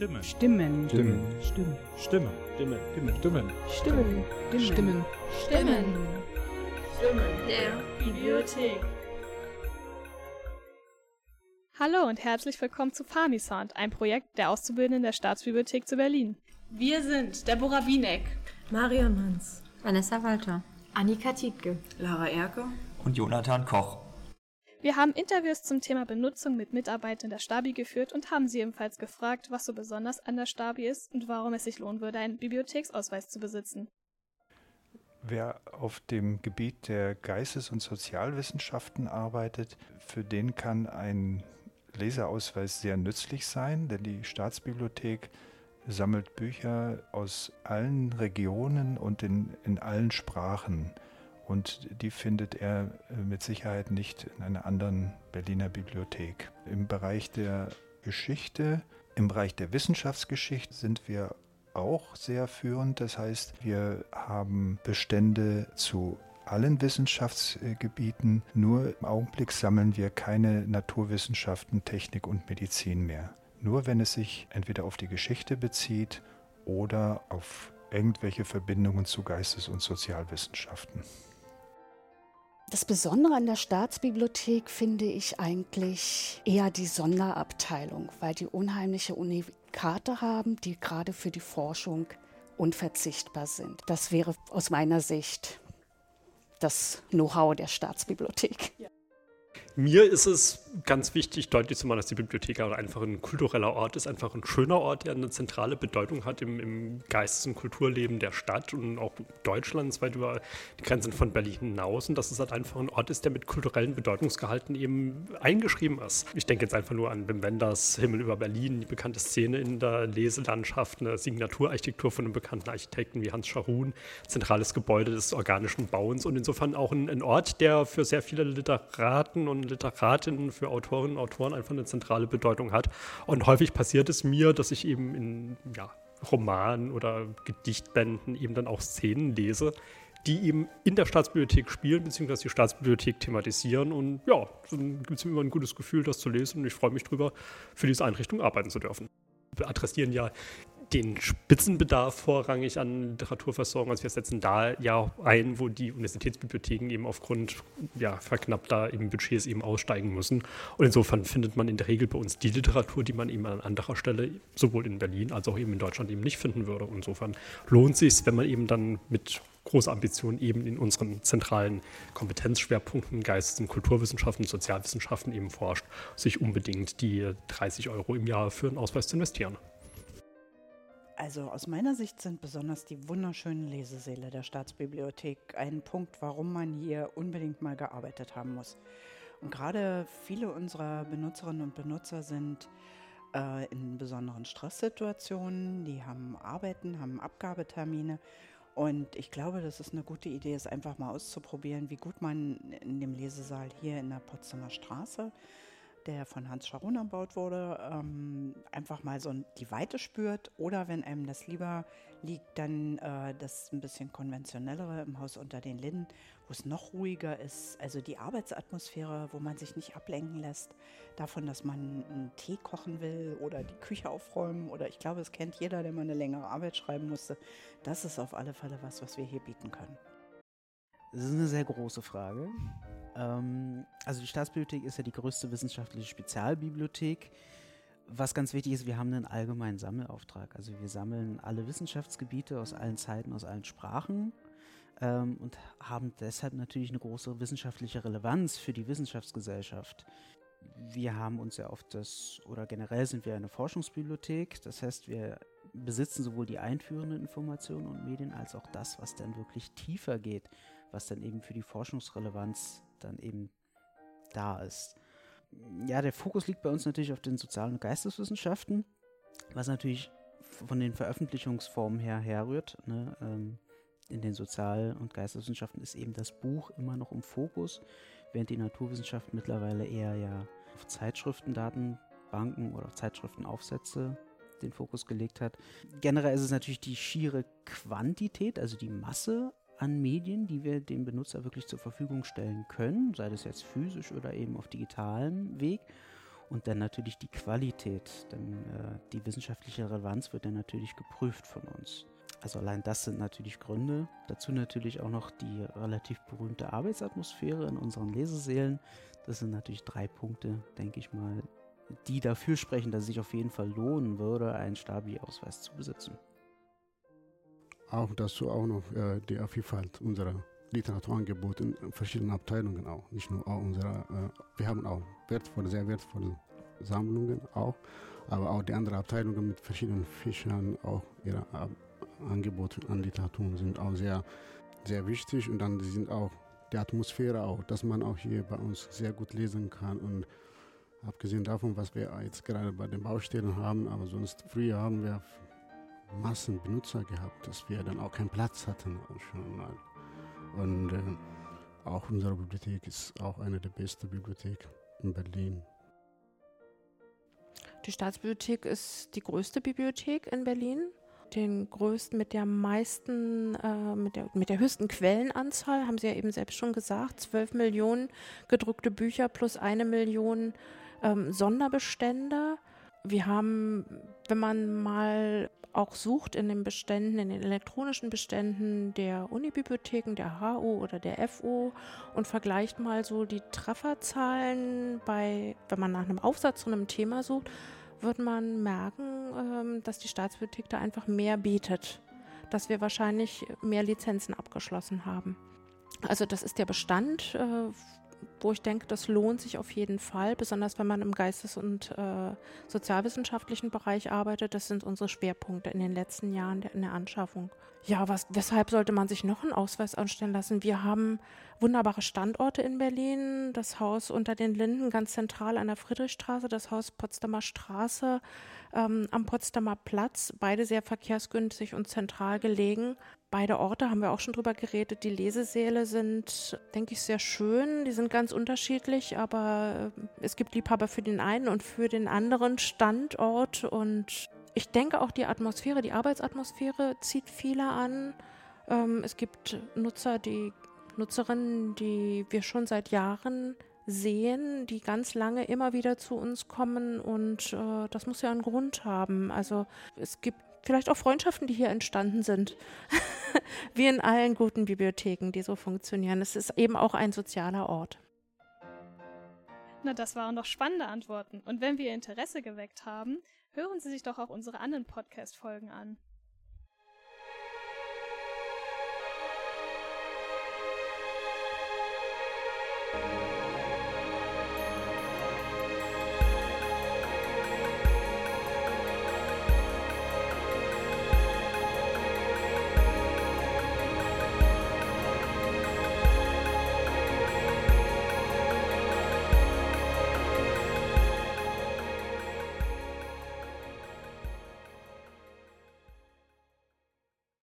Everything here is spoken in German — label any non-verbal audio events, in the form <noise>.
Stimme. Stimmen. Stimmen. Stimmen. Stimme. Stimme. Stimme. Stimmen. Stimmen. Stimmen. Stimmen. Stimmen der Bibliothek. Hallo und herzlich willkommen zu Famisound, ein Projekt der Auszubildenden der Staatsbibliothek zu Berlin. Wir sind Deborah Wieneck, Marion Manns, Vanessa Walter, Annika Tietke, Lara Erke und Jonathan Koch. Wir haben Interviews zum Thema Benutzung mit Mitarbeitern der Stabi geführt und haben sie ebenfalls gefragt, was so besonders an der Stabi ist und warum es sich lohnen würde, einen Bibliotheksausweis zu besitzen. Wer auf dem Gebiet der Geistes- und Sozialwissenschaften arbeitet, für den kann ein Leserausweis sehr nützlich sein, denn die Staatsbibliothek sammelt Bücher aus allen Regionen und in, in allen Sprachen. Und die findet er äh, mit Sicherheit nicht in einer anderen Berliner Bibliothek. Im Bereich der Geschichte, im Bereich der Wissenschaftsgeschichte sind wir auch sehr führend. Das heißt, wir haben Bestände zu allen Wissenschaftsgebieten. Nur im Augenblick sammeln wir keine Naturwissenschaften, Technik und Medizin mehr. Nur wenn es sich entweder auf die Geschichte bezieht oder auf irgendwelche Verbindungen zu Geistes- und Sozialwissenschaften. Das Besondere an der Staatsbibliothek finde ich eigentlich eher die Sonderabteilung, weil die unheimliche Unikate haben, die gerade für die Forschung unverzichtbar sind. Das wäre aus meiner Sicht das Know-how der Staatsbibliothek. Mir ist es ganz wichtig, deutlich zu machen, dass die Bibliothek auch einfach ein kultureller Ort ist, einfach ein schöner Ort, der eine zentrale Bedeutung hat im, im Geistes- und Kulturleben der Stadt und auch Deutschlands weit über die Grenzen von Berlin hinaus. Und dass es halt einfach ein Ort ist, der mit kulturellen Bedeutungsgehalten eben eingeschrieben ist. Ich denke jetzt einfach nur an Wim Wenders Himmel über Berlin, die bekannte Szene in der Leselandschaft, eine Signaturarchitektur von einem bekannten Architekten wie Hans Scharun, zentrales Gebäude des organischen Bauens und insofern auch ein, ein Ort, der für sehr viele Literaten und Literatinnen, für Autorinnen und Autoren einfach eine zentrale Bedeutung hat. Und häufig passiert es mir, dass ich eben in ja, Romanen oder Gedichtbänden eben dann auch Szenen lese, die eben in der Staatsbibliothek spielen, beziehungsweise die Staatsbibliothek thematisieren. Und ja, dann gibt es mir immer ein gutes Gefühl, das zu lesen. Und ich freue mich drüber, für diese Einrichtung arbeiten zu dürfen. Wir adressieren ja den Spitzenbedarf vorrangig an Literaturversorgung. Also wir setzen da ja ein, wo die Universitätsbibliotheken eben aufgrund ja, verknappter eben Budgets eben aussteigen müssen. Und insofern findet man in der Regel bei uns die Literatur, die man eben an anderer Stelle sowohl in Berlin als auch eben in Deutschland eben nicht finden würde. Und insofern lohnt es sich, wenn man eben dann mit großer Ambition eben in unseren zentralen Kompetenzschwerpunkten Geistes- und Kulturwissenschaften, Sozialwissenschaften eben forscht, sich unbedingt die 30 Euro im Jahr für einen Ausweis zu investieren. Also aus meiner Sicht sind besonders die wunderschönen Lesesäle der Staatsbibliothek ein Punkt, warum man hier unbedingt mal gearbeitet haben muss. Und gerade viele unserer Benutzerinnen und Benutzer sind äh, in besonderen Stresssituationen, die haben Arbeiten, haben Abgabetermine. Und ich glaube, dass es eine gute Idee ist, einfach mal auszuprobieren, wie gut man in dem Lesesaal hier in der Potsdamer Straße der von Hans Scharon erbaut wurde, ähm, einfach mal so die Weite spürt oder wenn einem das lieber liegt, dann äh, das ein bisschen konventionellere im Haus unter den Linden, wo es noch ruhiger ist. Also die Arbeitsatmosphäre, wo man sich nicht ablenken lässt davon, dass man einen Tee kochen will oder die Küche aufräumen oder ich glaube, es kennt jeder, der mal eine längere Arbeit schreiben musste. Das ist auf alle Fälle was, was wir hier bieten können. Das ist eine sehr große Frage. Ähm, also die Staatsbibliothek ist ja die größte wissenschaftliche Spezialbibliothek. Was ganz wichtig ist, wir haben einen allgemeinen Sammelauftrag. Also wir sammeln alle Wissenschaftsgebiete aus allen Zeiten, aus allen Sprachen ähm, und haben deshalb natürlich eine große wissenschaftliche Relevanz für die Wissenschaftsgesellschaft. Wir haben uns ja auf das, oder generell sind wir eine Forschungsbibliothek. Das heißt, wir besitzen sowohl die einführenden Informationen und Medien als auch das, was dann wirklich tiefer geht, was dann eben für die Forschungsrelevanz dann eben da ist. Ja, der Fokus liegt bei uns natürlich auf den sozialen und Geisteswissenschaften, was natürlich von den Veröffentlichungsformen her herrührt. Ne? Ähm, in den Sozial- und Geisteswissenschaften ist eben das Buch immer noch im Fokus, während die Naturwissenschaft mittlerweile eher ja auf Zeitschriften, Datenbanken oder auf Zeitschriftenaufsätze den Fokus gelegt hat. Generell ist es natürlich die schiere Quantität, also die Masse an Medien, die wir dem Benutzer wirklich zur Verfügung stellen können, sei das jetzt physisch oder eben auf digitalem Weg. und dann natürlich die Qualität, denn äh, die wissenschaftliche Relevanz wird dann natürlich geprüft von uns. Also allein das sind natürlich Gründe. Dazu natürlich auch noch die relativ berühmte Arbeitsatmosphäre in unseren Lesesälen. Das sind natürlich drei Punkte, denke ich mal, die dafür sprechen, dass es sich auf jeden Fall lohnen würde, einen Stabi-Ausweis zu besitzen. Auch dazu auch noch äh, die Vielfalt unserer Literaturangebot in verschiedenen Abteilungen auch. Nicht nur auch unsere, äh, wir haben auch wertvolle, sehr wertvolle Sammlungen auch, aber auch die anderen Abteilungen mit verschiedenen Fischern, auch ihre Ab Angebote an Literaturen sind auch sehr, sehr wichtig und dann sind auch die Atmosphäre auch, dass man auch hier bei uns sehr gut lesen kann und abgesehen davon, was wir jetzt gerade bei den Baustellen haben, aber sonst früher haben wir Massen Benutzer gehabt, dass wir dann auch keinen Platz hatten schon mal. Und äh, auch unsere Bibliothek ist auch eine der besten Bibliotheken in Berlin. Die Staatsbibliothek ist die größte Bibliothek in Berlin. Den größten, mit der meisten, äh, mit, der, mit der höchsten Quellenanzahl, haben Sie ja eben selbst schon gesagt, 12 Millionen gedruckte Bücher plus eine Million ähm, Sonderbestände. Wir haben, wenn man mal auch sucht in den Beständen, in den elektronischen Beständen der Unibibliotheken, der HU oder der FU und vergleicht mal so die Trefferzahlen bei, wenn man nach einem Aufsatz zu einem Thema sucht, wird man merken, ähm, dass die Staatsbibliothek da einfach mehr bietet, dass wir wahrscheinlich mehr Lizenzen abgeschlossen haben. Also das ist der Bestand äh, wo ich denke, das lohnt sich auf jeden Fall, besonders wenn man im Geistes- und äh, sozialwissenschaftlichen Bereich arbeitet. Das sind unsere Schwerpunkte in den letzten Jahren in der Anschaffung. Ja, was, weshalb sollte man sich noch einen Ausweis anstellen lassen? Wir haben wunderbare Standorte in Berlin. Das Haus unter den Linden ganz zentral an der Friedrichstraße, das Haus Potsdamer Straße ähm, am Potsdamer Platz. Beide sehr verkehrsgünstig und zentral gelegen. Beide Orte haben wir auch schon drüber geredet. Die Lesesäle sind, denke ich, sehr schön. Die sind ganz unterschiedlich, aber äh, es gibt Liebhaber für den einen und für den anderen Standort. Und ich denke auch die Atmosphäre, die Arbeitsatmosphäre zieht viele an. Ähm, es gibt Nutzer, die Nutzerinnen, die wir schon seit Jahren sehen, die ganz lange immer wieder zu uns kommen und äh, das muss ja einen Grund haben. Also es gibt vielleicht auch Freundschaften, die hier entstanden sind. <laughs> Wie in allen guten Bibliotheken, die so funktionieren. Es ist eben auch ein sozialer Ort. Na, das waren doch spannende Antworten. Und wenn wir Ihr Interesse geweckt haben, hören Sie sich doch auch unsere anderen Podcast-Folgen an.